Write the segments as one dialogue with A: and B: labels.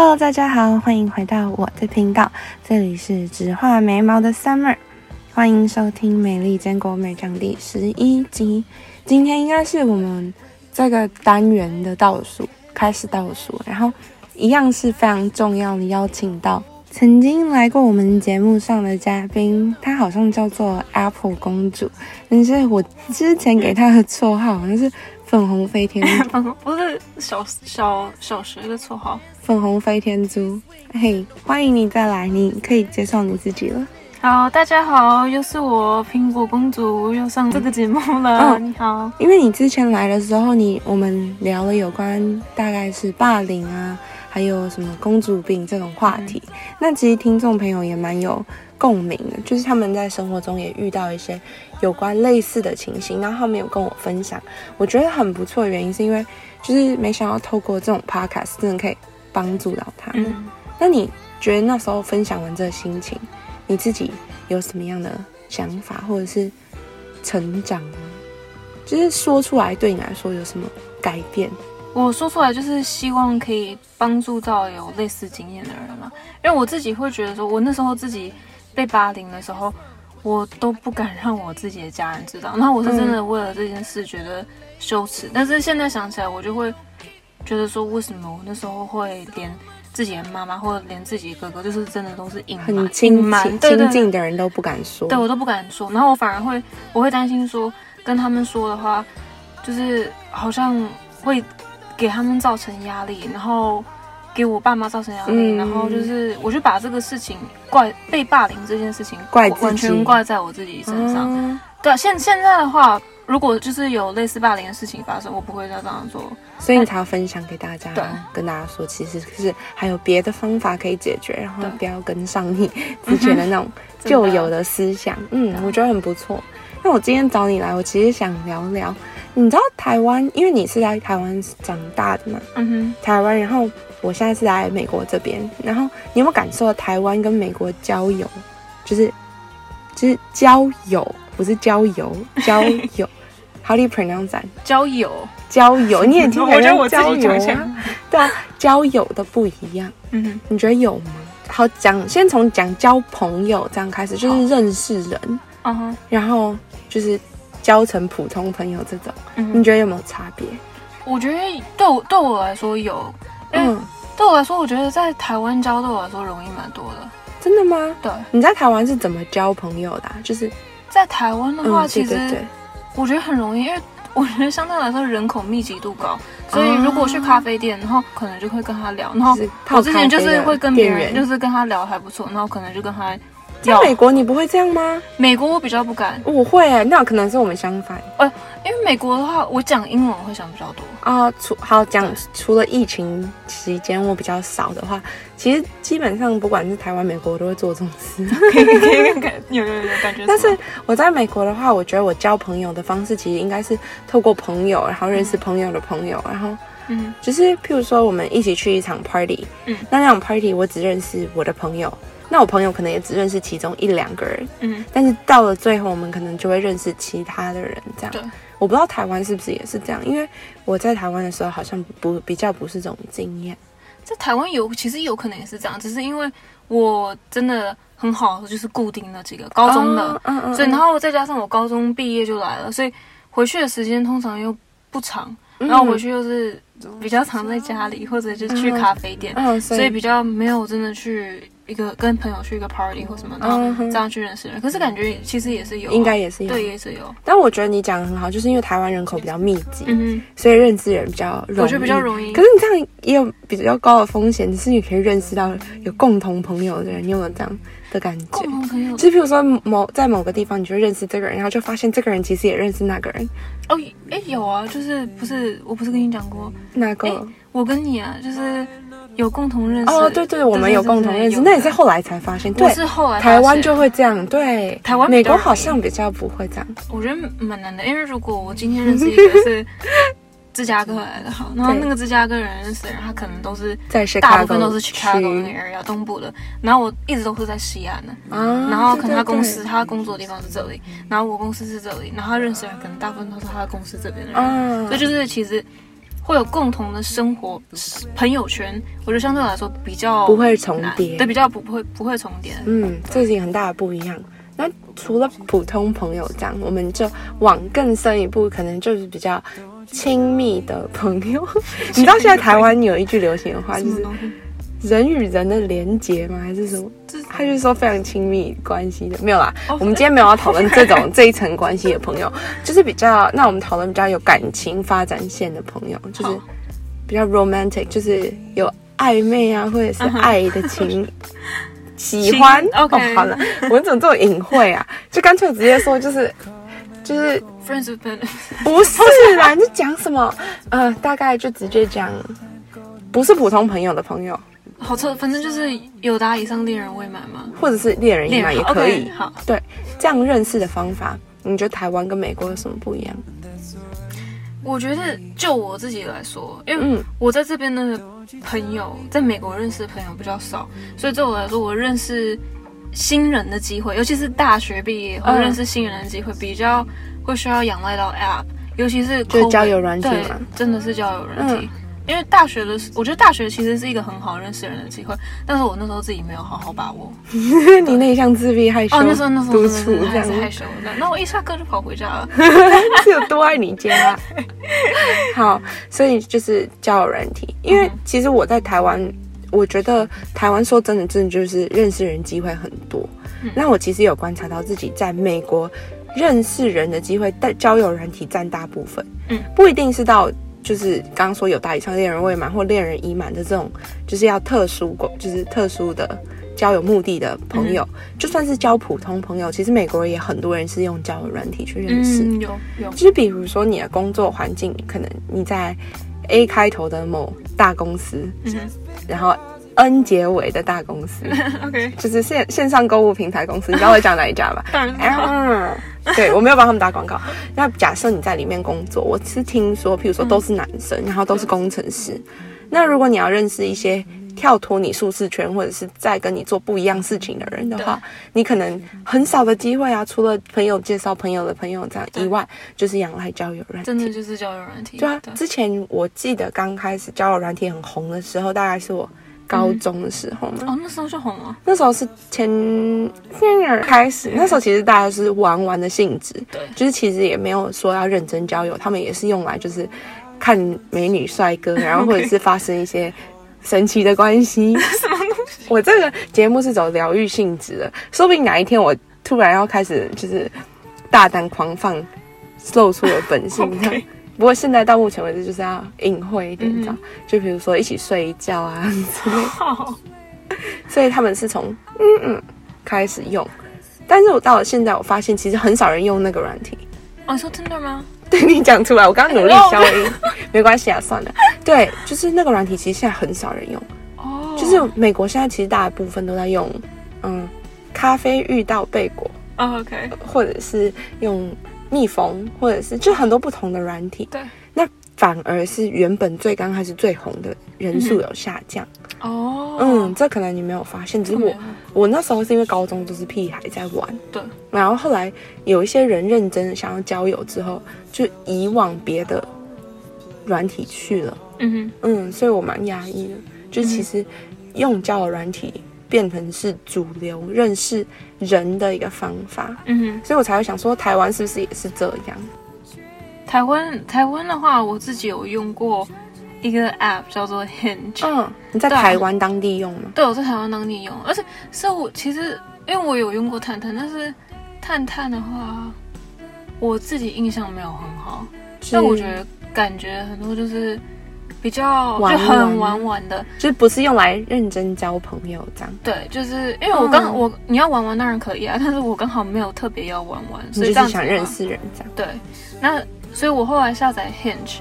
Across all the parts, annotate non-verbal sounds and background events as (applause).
A: Hello，大家好，欢迎回到我的频道，这里是只画眉毛的 Summer，欢迎收听《美丽坚果美妆》第十一集。今天应该是我们这个单元的倒数，开始倒数，然后一样是非常重要的，邀请到曾经来过我们节目上的嘉宾，她好像叫做 Apple 公主，但是我之前给她的绰号好像是粉红飞天，(laughs)
B: 不是小小小学的绰号。
A: 粉红飞天猪，嘿，欢迎你再来，你可以介绍你自己了。
B: 好，大家好，又是我苹果公主又上这个节目了。你好，
A: 因为你之前来的时候，你我们聊了有关大概是霸凌啊，还有什么公主病这种话题。那其实听众朋友也蛮有共鸣的，就是他们在生活中也遇到一些有关类似的情形，然后他们有跟我分享，我觉得很不错的原因是因为就是没想到透过这种 podcast 真的可以。帮助到他们，那你觉得那时候分享完这个心情，你自己有什么样的想法，或者是成长吗？就是说出来对你来说有什么改变？
B: 我说出来就是希望可以帮助到有类似经验的人嘛，因为我自己会觉得说，我那时候自己被霸凌的时候，我都不敢让我自己的家人知道，然后我是真的为了这件事觉得羞耻，但是现在想起来，我就会。觉得说为什么我那时候会连自己的妈妈或者连自己哥哥，就是真的都是隐
A: 瞒、亲
B: 瞒、
A: 亲近的人都不敢说，
B: 对我都不敢说。然后我反而会，我会担心说跟他们说的话，就是好像会给他们造成压力，然后给我爸妈造成压力，然后就是我就把这个事情怪被霸凌这件事情
A: 怪
B: 完全怪在我自己身上。对，现现在的话。如果就是有类似霸凌的事情发生，我不会再这样做，
A: 所以你才要分享给大家，跟大家说，其实是还有别的方法可以解决，然后不要跟上你之前的那种 (laughs) 旧有的思想。嗯，我觉得很不错。那我今天找你来，我其实想聊聊，你知道台湾，因为你是在台湾长大的嘛，嗯哼，台湾，然后我现在是在美国这边，然后你有没有感受到台湾跟美国交友，就是就是交友，不是交友，(laughs) 交友。How do you pronounce that？
B: 交友，
A: 交友，你也 (laughs) 听
B: 我觉得我交友啊，
A: 对啊，交友的不一样。嗯哼，你觉得有吗？好讲，先从讲交朋友这样开始，就是认识人，然后就是交成普通朋友这种，你觉得有没有差别？
B: 我觉得对我对我来说有，嗯，对我来说，我觉得在台湾交对我来说容易蛮多的。
A: 真的吗？
B: 对，
A: 你在台湾是怎么交朋友的？就是
B: 在台湾的话，其实。我觉得很容易，因为我觉得相对来说人口密集度高，所以如果去咖啡店，然后可能就会跟他聊，然后我之前就是会跟别人就是跟他聊还不错，然后可能就跟他。
A: 在美国你不会这样吗？
B: 美国我比较不敢，
A: 我会，那可能是我们相反。
B: 呃，因为美国的话，我讲英文会想比较多
A: 啊。除好讲，除了疫情期间我比较少的话，其实基本上不管是台湾、美国，我都会做这种事。
B: 可以可以感 (laughs) 有有有感觉。
A: 但是我在美国的话，我觉得我交朋友的方式其实应该是透过朋友，然后认识朋友的朋友，然后嗯，就是譬如说我们一起去一场 party，嗯，那那场 party 我只认识我的朋友。那我朋友可能也只认识其中一两个人，嗯，但是到了最后，我们可能就会认识其他的人，这样。
B: 对，
A: 我不知道台湾是不是也是这样，因为我在台湾的时候好像不比较不是这种经验。
B: 在台湾有，其实有可能也是这样，只是因为我真的很好，就是固定的几个高中的，嗯嗯，所以然后再加上我高中毕业就来了，所以回去的时间通常又不长，然后回去又是比较常在家里或者就去咖啡店，所以比较没有真的去。一个跟朋友去一个 party 或什么，然后这样去认识人，可是感觉其实也是有，
A: 应该也是有，
B: 对，也是有。
A: 但我觉得你讲的很好，就是因为台湾人口比较密集，嗯所以认识人比较容易。
B: 我觉得比较容易。
A: 可是你这样也有比较高的风险，只是你可以认识到有共同朋友的人，你有没有这样的感觉？共
B: 同朋友，
A: 就比如说某在某个地方，你就认识这个人，然后就发现这个人其实也认识那个人。
B: 哦，哎，有啊，就是不是我不是跟你讲过
A: 那个？
B: 我跟你啊，就是。有共同认识
A: 哦，对对，我们有共同认识，那也是后来才发现。对，
B: 是后来
A: 台湾就会这样，对，
B: 台湾
A: 美国好像比较不会这样。
B: 我觉得蛮难的，因为如果我今天认识一个是 (laughs) 芝加哥来的，好，然后那个芝加哥人认识人，他可能都是
A: 在
B: 大部分都是 Chicago 那个 area 东部的，然后我一直都是在西安的，啊，然后可能他公司他工作的地方是这里，然后我公司是这里，然后他认识人可能大部分都是他的公司这边的人，所以就是其实。会有共同的生活朋友圈，我觉得相对来说比较
A: 不会重叠，
B: 对，比较不会不会重叠。
A: 嗯，这是一个很大的不一样。那除了普通朋友这样，我们就往更深一步，可能就是比较亲密的朋友。(laughs) 你知道现在台湾有一句流行的话，就是人与人的连结吗？还是什么？他就是说非常亲密关系的，没有啦。我们今天没有要讨论这种 (laughs) 这一层关系的朋友，就是比较那我们讨论比较有感情发展线的朋友，就是比较 romantic，就是有暧昧啊，或者是爱的情。喜欢 (laughs)
B: 哦，
A: 好了，我怎么这么隐晦啊？就干脆直接说，就是就是
B: friends with benefits，
A: 不是啦，你讲什么？呃，大概就直接讲，不是普通朋友的朋友。
B: 好测，反正就是有达以上恋人未满吗？
A: 或者是恋人已满也可以。
B: 好，
A: 对，这样认识的方法，你觉得台湾跟美国有什么不一样？
B: 我觉得就我自己来说，因为我在这边的。朋友在美国认识的朋友比较少，所以对我来说，我认识新人的机会，尤其是大学毕业或认识新人的机会，比较会需要仰赖到 App，尤其是
A: 就交友软体嘛，
B: 真的是交友软体。因为大学的，我觉得大学其实是一个很好认识人的机会，但是我那时候自己没有好好把握。(laughs)
A: 你内向、自闭、害羞，
B: 哦，那时候那时候
A: 独处这样
B: 害羞的。那我一下课就跑回家了，(laughs)
A: 是有多爱你家？(laughs) 好，所以就是交友软体，因为其实我在台湾，我觉得台湾说真的，真的就是认识人机会很多。那我其实有观察到自己在美国认识人的机会，但交友软体占大部分。嗯，不一定是到。就是刚刚说有大以上恋人未满或恋人已满的这种，就是要特殊过，就是特殊的交友目的的朋友，就算是交普通朋友，其实美国也很多人是用交友软体去认识。
B: 有有，
A: 就是比如说你的工作环境，可能你在 A 开头的某大公司，然后 N 结尾的大公司，(laughs)
B: OK，
A: 就是线线上购物平台公司，你知道我讲哪一家吧？(laughs)
B: 当然。
A: 对，我没有帮他们打广告。那假设你在里面工作，我是听说，譬如说都是男生，然后都是工程师。那如果你要认识一些跳脱你舒适圈，或者是在跟你做不一样事情的人的话，你可能很少的机会啊。除了朋友介绍朋友的朋友这样以外，就是仰赖交友软体。
B: 真的就是交友软体。
A: 对啊，之前我记得刚开始交友软体很红的时候，大概是我。高中的时候嘛，
B: 哦，那时候就红了。
A: 那时候是前天开始，那时候其实大家是玩玩的性质，
B: 对，
A: 就是其实也没有说要认真交友，他们也是用来就是看美女帅哥，(laughs) 然后或者是发生一些神奇的关系。(laughs)
B: 什么东西？
A: 我这个节目是走疗愈性质的，说不定哪一天我突然要开始就是大胆狂放，露出了本性。(laughs) 不过现在到目前为止就是要隐晦一点，这样就比如说一起睡一觉啊之类。(laughs) 所以他们是从嗯嗯开始用，但是我到了现在，我发现其实很少人用那个软体。
B: 哦，你说真的吗？(laughs)
A: 对你讲出来，我刚刚努力消音，没关系啊，算了。对，就是那个软体，其实现在很少人用。哦。就是美国现在其实大部分都在用，嗯，咖啡遇到贝果。
B: OK。
A: 或者是用。蜜蜂，或者是就很多不同的软体，
B: 对，
A: 那反而是原本最刚开始最红的人数有下降
B: 哦。
A: 嗯，这可能你没有发现，只是我我那时候是因为高中都是屁孩在玩，
B: 对。
A: 然后后来有一些人认真的想要交友之后，就移往别的软体去了。嗯哼，嗯，所以我蛮压抑的，就其实用交友软体。变成是主流认识人的一个方法，嗯哼，所以我才会想说，台湾是不是也是这样？
B: 台湾台湾的话，我自己有用过一个 app 叫做 Hinge。
A: 嗯，你在台湾当地用吗？
B: 对，我在台湾当地用，而且是我其实因为我有用过探探，但是探探的话，我自己印象没有很好，但我觉得感觉很多就是。比较就很玩玩的，
A: 就不是用来认真交朋友这样。
B: 对，就是因为我刚我你要玩玩当然可以啊，(laughs) 但是我刚好没有特别要玩玩，
A: 所以就是想认识人这样。
B: 对，那所以我后来下载 Hinge，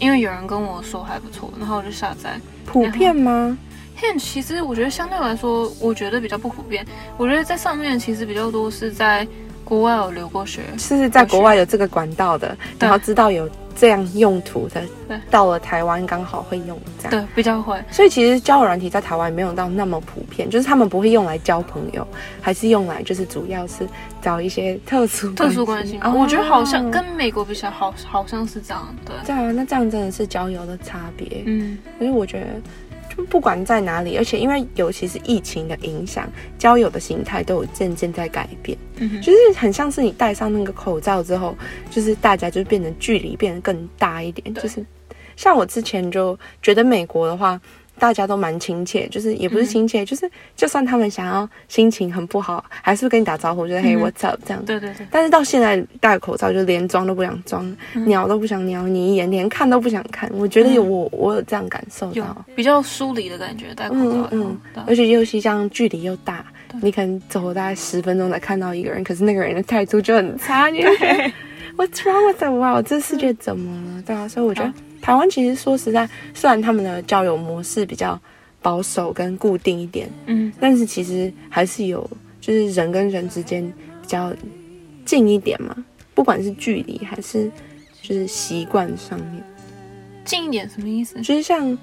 B: 因为有人跟我说还不错，然后我就下载。
A: 普遍吗
B: ？Hinge 其实我觉得相对来说，我觉得比较不普遍。我觉得在上面其实比较多是在国外有留过学，
A: 是在国外有这个管道的，然后知道有。这样用途的，到了台湾刚好会用这样，
B: 对，比较会。
A: 所以其实交友软体在台湾没有到那么普遍，就是他们不会用来交朋友，还是用来就是主要是找一些特殊
B: 特殊关系。啊我觉得好像跟美国比较好，好像是这样。对，
A: 对啊那这样真的是交友的差别。嗯，所以我觉得。不管在哪里，而且因为尤其是疫情的影响，交友的形态都有渐渐在改变。嗯就是很像是你戴上那个口罩之后，就是大家就变得距离变得更大一点。就是像我之前就觉得美国的话。大家都蛮亲切，就是也不是亲切，就是就算他们想要心情很不好，还是会跟你打招呼，就是嘿，what's up 这样。
B: 对对对。
A: 但是到现在戴口罩，就连装都不想装，鸟都不想鸟你一眼，连看都不想看。我觉得有我，我有这样感受到，
B: 比较疏离的感觉，戴口罩。嗯
A: 嗯。而且尤其这样距离又大，你可能走大概十分钟才看到一个人，可是那个人的态度就很差。What's wrong with the world？这世界怎么了？对啊，所以我觉得。台湾其实说实在，虽然他们的交友模式比较保守跟固定一点，嗯，但是其实还是有，就是人跟人之间比较近一点嘛，不管是距离还是就是习惯上面，
B: 近一点什么意思？
A: 就是像。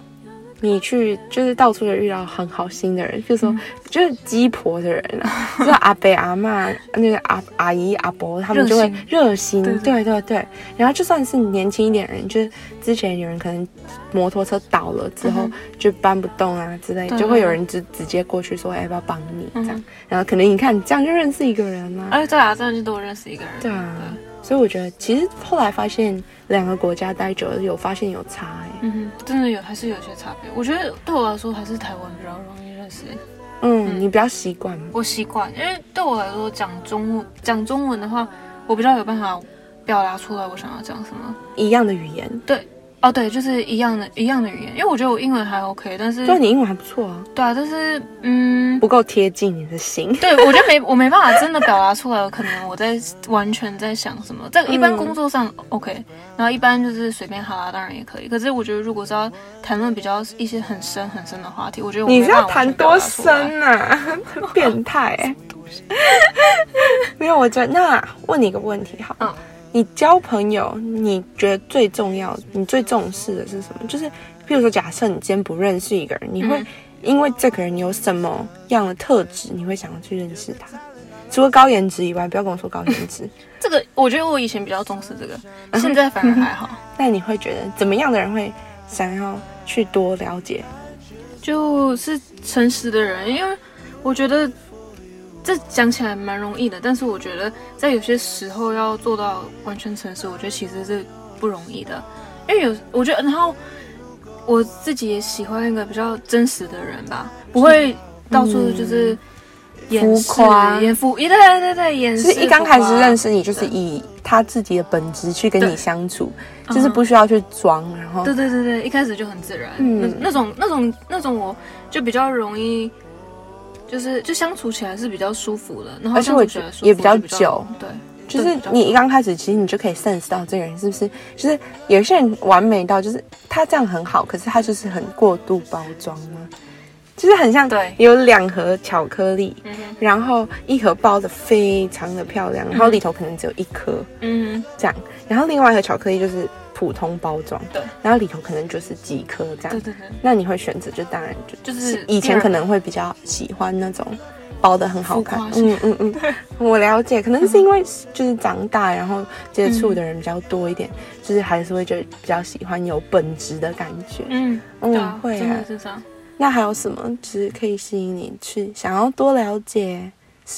A: 你去就是到处就遇到很好心的人，就说就是鸡婆的人啊，(laughs) 就是阿伯阿妈那个阿阿姨阿伯，他们就会热心，对对对。然后就算是年轻一点人，就是之前有人可能摩托车倒了之后就搬不动啊之类，就会有人直直接过去说要不要帮你这样。然后可能你看这样就认识一个人了，
B: 哎对啊，这样就多认识一个人。
A: 对啊，所以我觉得其实后来发现。两个国家待久了，有发现有差哎，
B: 嗯哼，真的有，还是有些差别。我觉得对我来说，还是台湾比较容易认识。
A: 嗯，你比较习惯吗？
B: 我习惯，因为对我来说，讲中文讲中文的话，我比较有办法表达出来我想要讲什么，
A: 一样的语言，
B: 对。哦，对，就是一样的，一样的语言，因为我觉得我英文还 OK，但是，
A: 对，你英文还不错啊。
B: 对啊，但是，嗯，
A: 不够贴近你的心。
B: 对，我觉得没，我没办法真的表达出来，可能我在完全在想什么。在一般工作上 OK，然后一般就是随便哈拉，当然也可以。可是我觉得，如果是要谈论比较一些很深很深的话题，我觉得
A: 你是要谈多深啊？(laughs) 变态！(laughs) (laughs) 没有，我觉得那问你一个问题，好。嗯。你交朋友，你觉得最重要、你最重视的是什么？就是，譬如说，假设你今天不认识一个人，你会因为这个人有什么样的特质，你会想要去认识他？除了高颜值以外，不要跟我说高颜值。(laughs)
B: 这个，我觉得我以前比较重视这个，(laughs) 现在反而还好。(laughs)
A: 那你会觉得怎么样的人会想要去多了解？
B: 就是诚实的人，因为我觉得。这讲起来蛮容易的，但是我觉得在有些时候要做到完全诚实，我觉得其实是不容易的。因为有，我觉得，然后我自己也喜欢一个比较真实的人吧，不会到处就是
A: 浮夸、
B: 演浮，对对对对，演。
A: 是一刚开始认识你，就是以他自己的本质去跟你相处，就是不需要去装，然后
B: 对对对对，一开始就很自然。嗯，那种那种那种，我就比较容易。就是就相处起来是比较舒服的，然后而且我觉得
A: 也比较久，
B: 对，
A: 就是你一刚开始，其实你就可以 sense 到这个人是不是，就是有些人完美到就是他这样很好，可是他就是很过度包装吗？就是很像
B: 对，
A: 有两盒巧克力，然后一盒包的非常的漂亮，然后里头可能只有一颗，嗯，这样，然后另外一盒巧克力就是。普通包装，
B: 对，
A: 然后里头可能就是几颗这样，
B: 对对对。
A: 那你会选择就当然
B: 就就是
A: 以前可能会比较喜欢那种包的很好看，嗯嗯嗯。我了解，(laughs) 可能是因为就是长大然后接触的人比较多一点，就是还是会觉得比较喜欢有本质的感觉，
B: 嗯
A: 嗯会
B: 啊，是这样。
A: 那还有什么就是可以吸引你去想要多了解？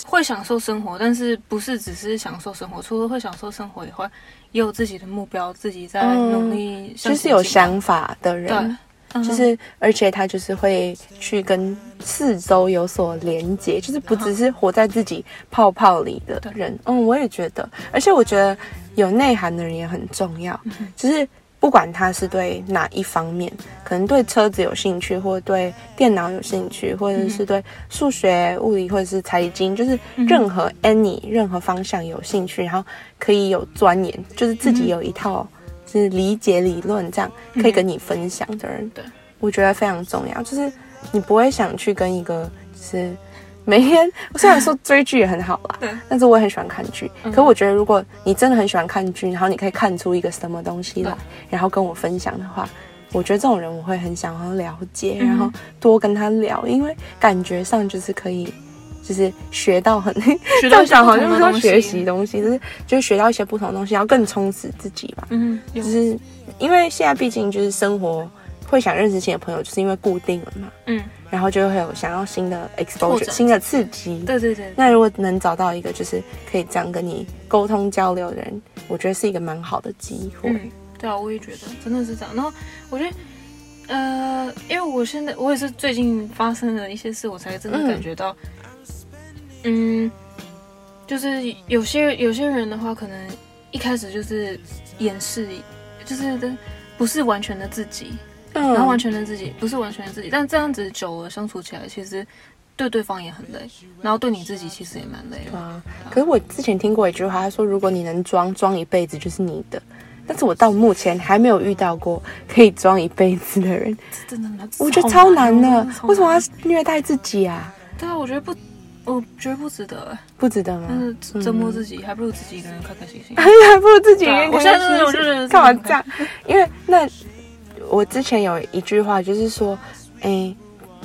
B: 会享受生活，但是不是只是享受生活？除了会享受生活以外，也有自己的目标，自己在努力，
A: 就是有想法的人，对，就是而且他就是会去跟四周有所连接，就是不只是活在自己泡泡里的人。嗯，我也觉得，而且我觉得有内涵的人也很重要，就是。不管他是对哪一方面，可能对车子有兴趣，或对电脑有兴趣，或者是对数学、物理或者是财经，就是任何 any 任何方向有兴趣，然后可以有钻研，就是自己有一套就是理解理论，这样可以跟你分享的人，
B: 对，
A: 我觉得非常重要。就是你不会想去跟一个就是每天虽然说追剧也很好啦，
B: 对，
A: 但是我也很喜欢看剧。可我觉得，如果你真的很喜欢看剧，然后你可以看出一个什么东西来，然后跟我分享的话，我觉得这种人我会很想要了解，然后多跟他聊，因为感觉上就是可以，就是学到很
B: 正
A: 常，好像是说学习东西，就是就是学到一些不同的东西，然后更充实自己吧。嗯，就是因为现在毕竟就是生活。会想认识新的朋友，就是因为固定了嘛。嗯，然后就会有想要新的 exposure，新的刺激。
B: 对对对。
A: 那如果能找到一个就是可以这样跟你沟通交流的人，我觉得是一个蛮好的机会。
B: 对啊，我也觉得真的是这样。然后我觉得，呃，因为我现在我也是最近发生了一些事，我才真的感觉到，嗯，就是有些有些人的话，可能一开始就是掩饰，就是不是完全的自己。然后完全的自己不是完全的自己，但这样子久了相处起来，其实对对方也很累，然后对你自己其实也蛮累的。啊，
A: 可是我之前听过一句话，他说如果你能装装一辈子就是你的，但是我到目前还没有遇到过可以装一辈子的人，
B: 真的难，
A: 我觉得超难的。为什么要虐待自己啊？(laughs)
B: 对啊，我觉得不，我觉得不值得，
A: 不值得吗？
B: 但是折磨自己，还不如自己一个人开开心心，(laughs)
A: 还不如自己一个人。
B: 我现在就是我就是
A: 干嘛这样？(laughs) 因为那。我之前有一句话，就是说，哎，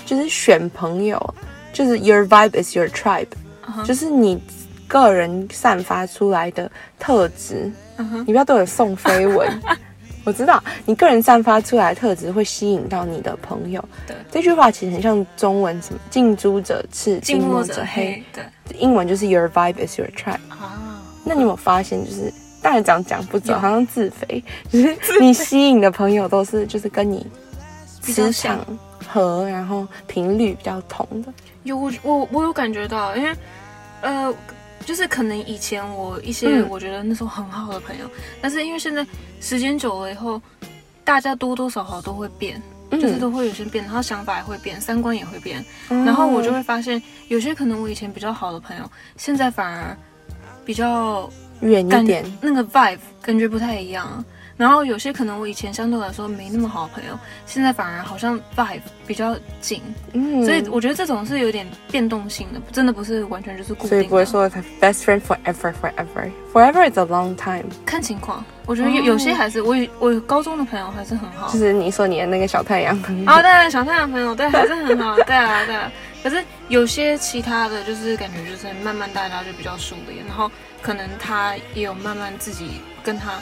A: 就是选朋友，就是 your vibe is your tribe，就是你个人散发出来的特质。你不要对我送飞吻，(laughs) 我知道你个人散发出来的特质会吸引到你的朋友。
B: 对，
A: 这句话其实很像中文什么“近朱者赤，近墨者黑”。
B: 对，
A: 英文就是 your vibe is your tribe。啊，那你有没有发现就是？当然讲讲不走，好像自肥，(laughs) 就是你吸引的朋友都是就是跟你磁场和，然后频率比较同的。
B: 有我我我有感觉到，因为呃，就是可能以前我一些我觉得那时候很好的朋友，但是因为现在时间久了以后，大家多多少少都会变，就是都会有些变，然后想法也会变，三观也会变，然后我就会发现，有些可能我以前比较好的朋友，现在反而比较。
A: 远一点，
B: 那个 vibe 感觉不太一样。然后有些可能我以前相对来说没那么好的朋友，现在反而好像 vibe 比较紧。嗯，所以我觉得这种是有点变动性的，真的不是完全就是固定。
A: 所以不会说他 best friend forever forever forever is a long time。
B: 看情况，我觉得有有些还是我我高中的朋友还是很好。
A: 就是你说你的那个小太阳
B: 朋友。哦，对，小太阳朋友对还是很好。对啊，对啊。可是有些其他的就是感觉就是慢慢大家就比较疏离，然后。可能他也有慢慢自己跟他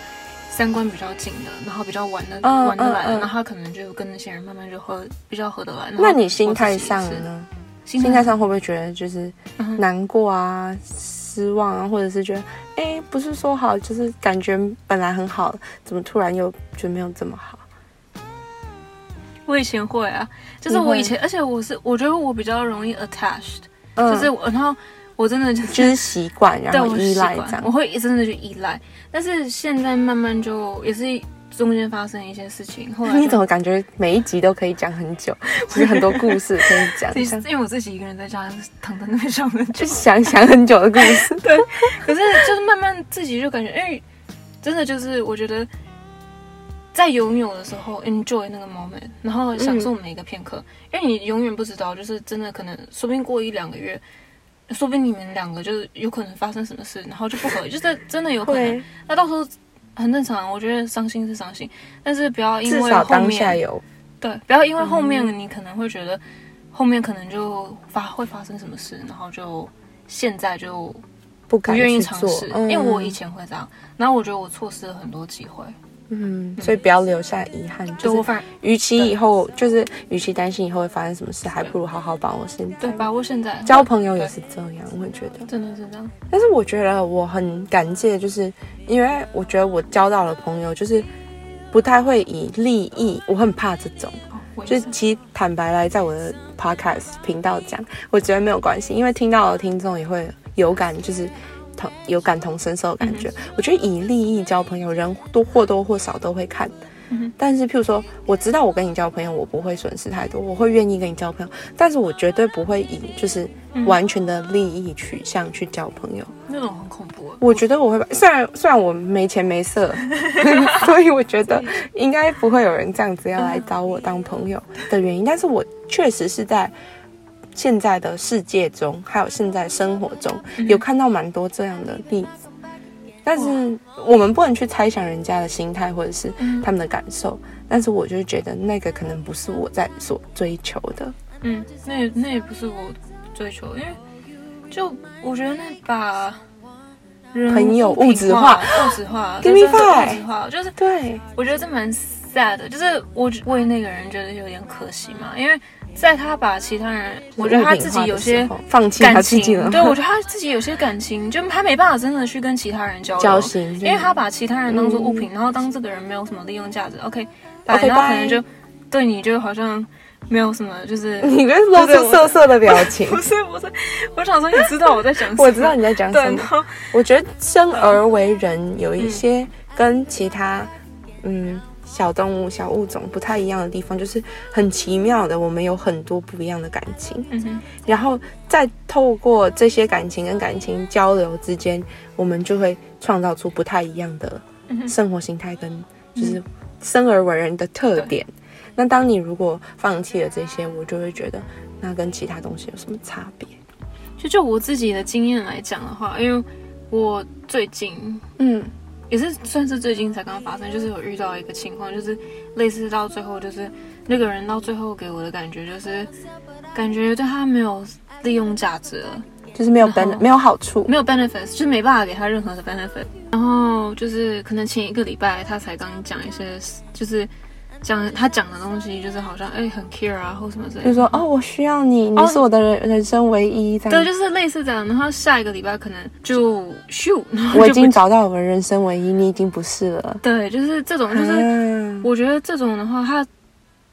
B: 三观比较紧的，然后比较玩的玩得来的，然后他可能就跟那些人慢慢就合比较合得来。
A: 那你心态上呢？心态上会不会觉得就是难过啊、失望啊，或者是觉得哎，不是说好，就是感觉本来很好，怎么突然又觉得没有这么好？
B: 我以前会啊，就是我以前，而且我是我觉得我比较容易 attached，就是然后。我真的
A: 就是习惯，然后依赖这样，
B: 我会真的去依赖。但是现在慢慢就也是中间发生一些事情。后来 (laughs)
A: 你怎么感觉每一集都可以讲很久？(laughs) 有很多故事可以讲。
B: 因为我自己一个人在家躺在那边想很
A: 就 (laughs) 想想很久的故事。
B: 对，可是就是慢慢自己就感觉，因为真的就是我觉得在拥有的时候 enjoy 那个 moment，然后享受每一个片刻，因为你永远不知道，就是真的可能说不定过一两个月。说不定你们两个就是有可能发生什么事，然后就不合，就是真的有可能。那到时候很正常，我觉得伤心是伤心，但是不要因为后面
A: 有
B: 对，不要因为后面你可能会觉得后面可能就发会发生什么事，然后就现在就
A: 不
B: 不愿意尝试，因为我以前会这样，然后我觉得我错失了很多机会。
A: 嗯，所以不要留下遗憾。就是，与其以后就是，与其担心以后会发生什么事，还不如好好把握现在。
B: 对，把握现在。
A: 交朋友也是这样，我会觉得。
B: 真的是这样。
A: 但是我觉得我很感谢，就是因为我觉得我交到了朋友，就是不太会以利益，我很怕这种。就是其实坦白来，在我的 podcast 频道讲，我觉得没有关系，因为听到的听众也会有感，就是。有感同身受的感觉，我觉得以利益交朋友，人都或多或少都会看。但是，譬如说，我知道我跟你交朋友，我不会损失太多，我会愿意跟你交朋友。但是我绝对不会以就是完全的利益取向去交朋友，
B: 那种很恐怖。
A: 我觉得我会，虽然虽然我没钱没色 (laughs) (laughs) 所以我觉得应该不会有人这样子要来找我当朋友的原因。但是我确实是在。现在的世界中，还有现在生活中，有看到蛮多这样的例子。但是我们不能去猜想人家的心态或者是他们的感受。但是我就觉得那个可能不是我在所追求的。
B: 嗯，那那也不是我追求，因为就我觉得那把
A: 朋友物质化、
B: 物质化、
A: give me
B: five，物质化，就是
A: 对，
B: 我觉得这蛮 sad，就是我为那个人觉得有点可惜嘛，因为。在他把其他人，我觉得他自己有些
A: 放弃
B: 感情
A: 了。
B: 对，我觉得他自己有些感情，就他没办法真的去跟其他人交
A: 交心，
B: 因为他把其他人当做物品，然后当这个人没有什么利用价值。OK，OK，然后可能就对你就好像没有什么，就是 (laughs)
A: 你跟露出色色的表情。(laughs)
B: 不是不是，我想说你知道我在讲 (laughs) 什么？
A: 我知道你在讲什么。我觉得生而为人有一些跟其他，嗯。小动物、小物种不太一样的地方，就是很奇妙的，我们有很多不一样的感情。嗯哼，然后再透过这些感情跟感情交流之间，我们就会创造出不太一样的生活形态跟就是生而为人的特点。那当你如果放弃了这些，我就会觉得那跟其他东西有什么差别？
B: 就就我自己的经验来讲的话，因为我最近嗯。也是算是最近才刚发生，就是有遇到一个情况，就是类似到最后，就是那个人到最后给我的感觉就是，感觉对他没有利用价值了，
A: 就是没有 ben 没有好处，
B: 没有 benefits，就是没办法给他任何的 benefit。然后就是可能前一个礼拜他才刚讲一些，就是。讲他讲的东西就是好像哎很 care 啊或什么之类，
A: 就说哦我需要你，你是我的人人生唯一。
B: 对，就是类似这样。然后下一个礼拜可能就咻，(laughs)
A: 我已经找到我的人生唯一，你已经不是了。
B: 对，就是这种，就是我觉得这种的话，他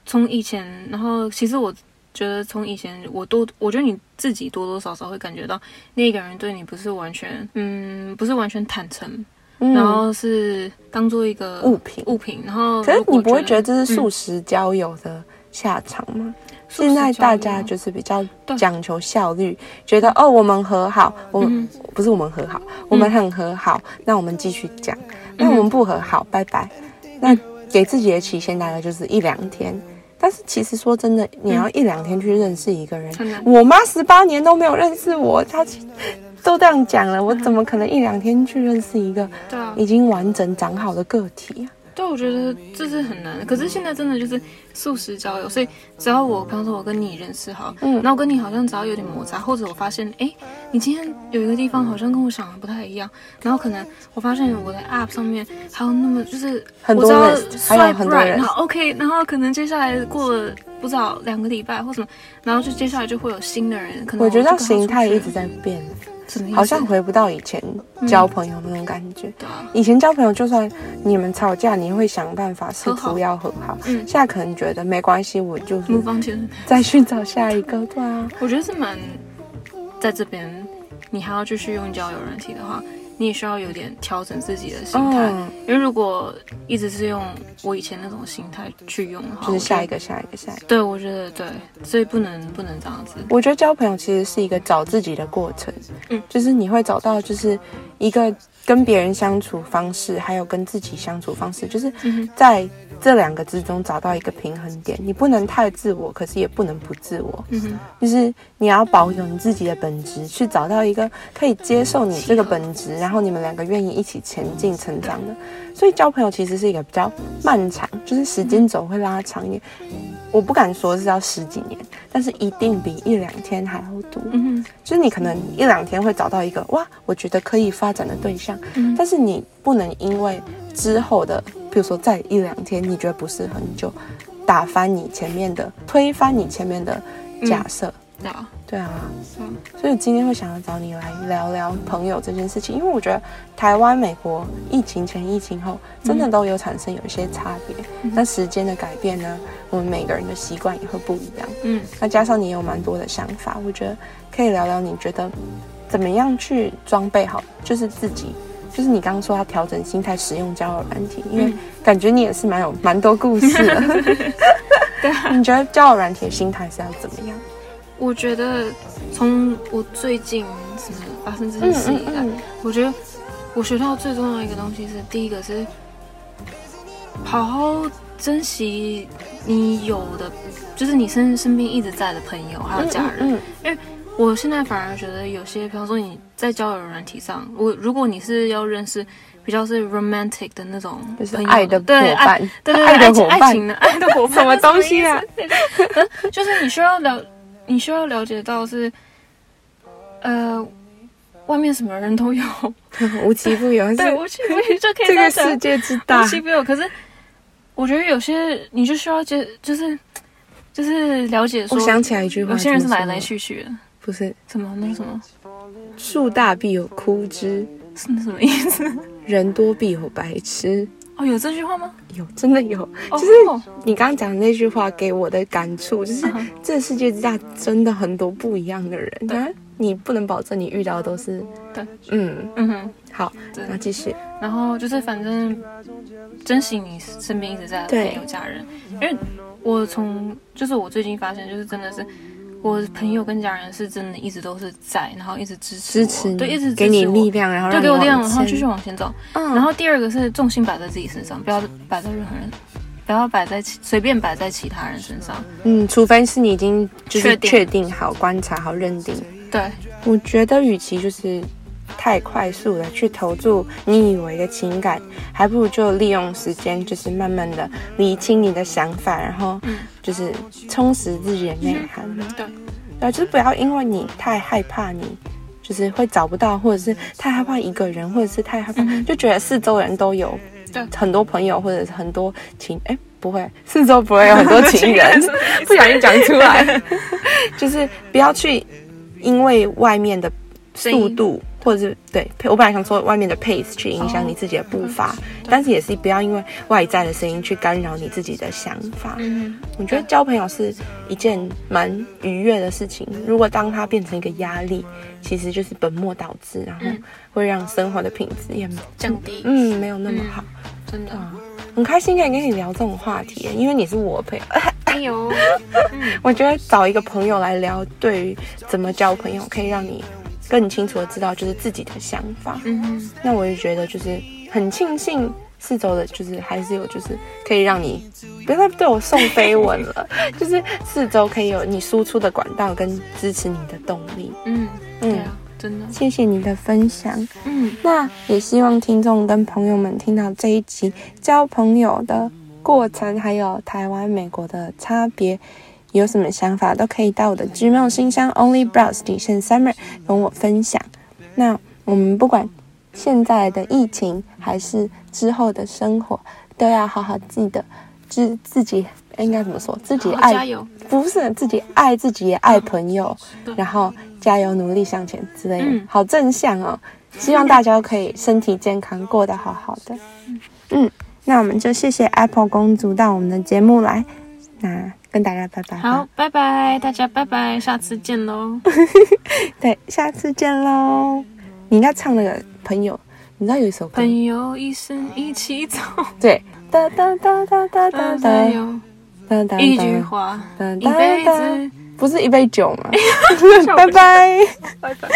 B: 从以前，然后其实我觉得从以前我多，我觉得你自己多多少少会感觉到那个人对你不是完全，嗯，不是完全坦诚。然后是当做一个
A: 物品，
B: 物品。然后，
A: 可是你不会觉得这是素食交友的下场吗？现在大家就是比较讲求效率，觉得哦，我们和好，我们不是我们和好，我们很和好，那我们继续讲。那我们不和好，拜拜。那给自己的期限大概就是一两天。但是其实说真的，你要一两天去认识一个人，我妈十八年都没有认识我，她。都这样讲了，我怎么可能一两天去认识一个已经完整长好的个体啊？
B: 对，我觉得这是很难的。可是现在真的就是素食交友，所以只要我，比方说我跟你认识好，嗯，那我跟你好像只要有点摩擦，或者我发现，哎，你今天有一个地方好像跟我想的不太一样，然后可能我发现我的 App 上面还有那么就是
A: 很多人，还有很多人，
B: 然后 OK，然后可能接下来过了不知道两个礼拜或什么，然后就接下来就会有新的人，可能
A: 我觉得形态一直在变。好像回不到以前交朋友那种感觉。对以前交朋友，就算你们吵架，你会想办法试图要和好。嗯，现在可能觉得没关系，我就是再寻找下一个。对啊，
B: 我觉得是蛮在这边，你还要继续用交友软体的话。你也需要有点调整自己的心态，因为如果一直是用我以前那种心态去用的话，
A: 就是下一个、下一个、下一个。
B: 对，我觉得对，所以不能不能这样子。
A: 我觉得交朋友其实是一个找自己的过程，嗯，就是你会找到就是一个跟别人相处方式，还有跟自己相处方式，就是在。这两个之中找到一个平衡点，你不能太自我，可是也不能不自我。嗯，就是你要保有你自己的本质，去找到一个可以接受你这个本质，然后你们两个愿意一起前进成长的。所以交朋友其实是一个比较漫长，就是时间轴会拉长一点。我不敢说是要十几年，但是一定比一两天还要多。嗯哼，就是你可能一两天会找到一个哇，我觉得可以发展的对象，但是你不能因为之后的。比如说，在一两天你觉得不适合，你就，打翻你前面的，推翻你前面的假设，对啊，对啊，嗯，所以今天会想要找你来聊聊朋友这件事情，因为我觉得台湾、美国疫情前、疫情后，真的都有产生有一些差别。那时间的改变呢，我们每个人的习惯也会不一样。嗯，那加上你有蛮多的想法，我觉得可以聊聊，你觉得怎么样去装备好，就是自己。就是你刚刚说要调整心态，使用交友软体，因为感觉你也是蛮有蛮多故事的。(laughs) 对，(laughs) 你觉得交友软体的心态是要怎么样？
B: 我觉得从我最近什么发生这件事以来，我觉得我学到最重要的一个东西是，第一个是好好珍惜你有的，就是你身身边一直在的朋友还有家人，因为我现在反而觉得有些，比方说你在交友软体上，我如果你是要认识比较是 romantic 的那种
A: 就是爱的
B: 伙
A: 伴
B: 对对
A: 爱的伙
B: 伴，爱情的爱的伙伴，
A: 什么东西啊？(laughs)
B: 就是你需要了，你需要了解到是，呃。外面什么人都有，(laughs)
A: 无奇不有。(laughs)
B: 对，无奇不有就可以。
A: 这个世界之大，
B: 无奇不有。可是，我觉得有些你就需要接，就是就是了解。
A: 我想起来一句话，
B: 有些人是来来去去的，
A: 不是
B: 什么？那是什么？
A: 树大必有枯枝，(laughs)
B: 是什么意思？(laughs)
A: 人多必有白痴。
B: 哦，有这句话吗？
A: 有，真的有。就是你刚刚讲的那句话给我的感触，就是这世界之下，真的很多不一样的人。对。你不能保证你遇到的都是
B: 对，
A: 嗯嗯哼，好，那继续，
B: 然后就是反正珍惜你身边一直在的朋友家人，因为我从就是我最近发现，就是真的是我朋友跟家人是真的一直都是在，然后一直支持
A: 支持
B: 对，一直
A: 给你力量，然后
B: 就给我力量，然后继续往前走。嗯然后第二个是重心摆在自己身上，不要摆在任何人，不要摆在随便摆在其他人身上。
A: 嗯，除非是你已经就是确定好、观察好、认定。
B: 对，
A: 我觉得与其就是太快速的去投注你以为的情感，还不如就利用时间，就是慢慢的理清你的想法，然后就是充实自己的内涵。
B: 对，
A: 对，就是不要因为你太害怕，你就是会找不到，或者是太害怕一个人，或者是太害怕，就觉得四周人都有很多朋友，或者是很多情，哎，不会，四周不会有很多情人，(laughs) 不小心讲出来，(laughs) 就是不要去。因为外面的速度，或者是对我本来想说外面的 pace 去影响你自己的步伐，但是也是不要因为外在的声音去干扰你自己的想法。嗯，我觉得交朋友是一件蛮愉悦的事情。如果当它变成一个压力，其实就是本末倒置，然后会让生活的品质也
B: 降低。
A: 嗯，没有那么好。
B: 真的，
A: 很开心可以跟你聊这种话题，因为你是我朋友。(laughs)
B: 有，(laughs)
A: 我觉得找一个朋友来聊，对于怎么交朋友，可以让你更清楚的知道就是自己的想法。嗯，那我也觉得就是很庆幸四周的，就是还是有就是可以让你不要再对我送飞吻了，(laughs) 就是四周可以有你输出的管道跟支持你的动力。
B: 嗯嗯，真的，
A: 谢谢你的分享。嗯，那也希望听众跟朋友们听到这一集交朋友的。过程还有台湾、美国的差别，有什么想法都可以到我的 Gmail 信箱 onlybrows 底线 summer 跟我分享。那我们不管现在的疫情还是之后的生活，都要好好记得自自己应该怎么说？自己爱
B: 加油，
A: 不是自己爱自己也爱朋友，然后加油努力向前之类的，好正向哦！希望大家都可以身体健康，过得好好的。嗯。那我们就谢谢 Apple 公主到我们的节目来，那跟大家拜拜。
B: 好，拜拜，大家拜拜，下次见喽。(laughs)
A: 对，下次见喽。你应该唱那个朋友，你知道有一首歌。
B: 朋友一生一起走。
A: 对。哒哒哒哒哒哒
B: 哒。一句话，一辈子，
A: 不是一杯酒吗？(laughs) 拜拜，
B: 拜拜。